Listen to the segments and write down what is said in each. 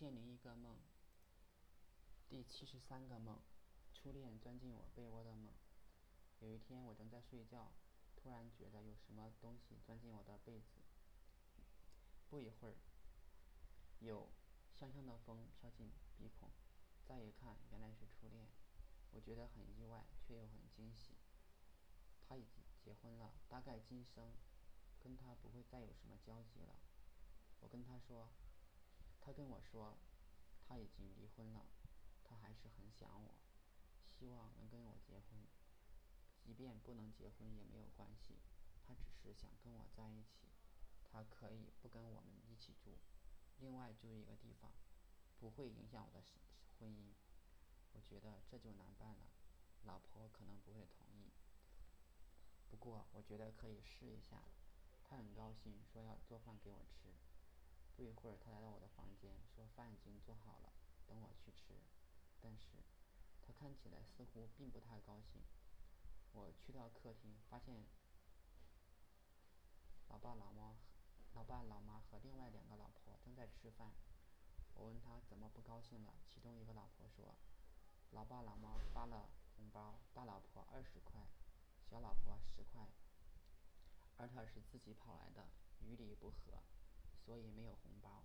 一千零一个梦，第七十三个梦，初恋钻进我被窝的梦。有一天，我正在睡觉，突然觉得有什么东西钻进我的被子。不一会儿，有香香的风飘进鼻孔，再一看，原来是初恋。我觉得很意外，却又很惊喜。他已经结婚了，大概今生跟他不会再有什么交集了。我跟他说。他跟我说，他已经离婚了，他还是很想我，希望能跟我结婚，即便不能结婚也没有关系，他只是想跟我在一起，他可以不跟我们一起住，另外住一个地方，不会影响我的婚姻。我觉得这就难办了，老婆可能不会同意，不过我觉得可以试一下。他很高兴，说要做饭给我吃。不一会儿，他来到我的房间，说饭已经做好了，等我去吃。但是，他看起来似乎并不太高兴。我去到客厅，发现老爸老妈、老爸老妈和另外两个老婆正在吃饭。我问他怎么不高兴了，其中一个老婆说：“老爸老妈发了红包，大老婆二十块，小老婆十块，而他是自己跑来的，与理不合。”所以没有红包，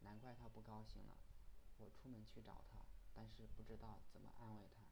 难怪他不高兴了。我出门去找他，但是不知道怎么安慰他。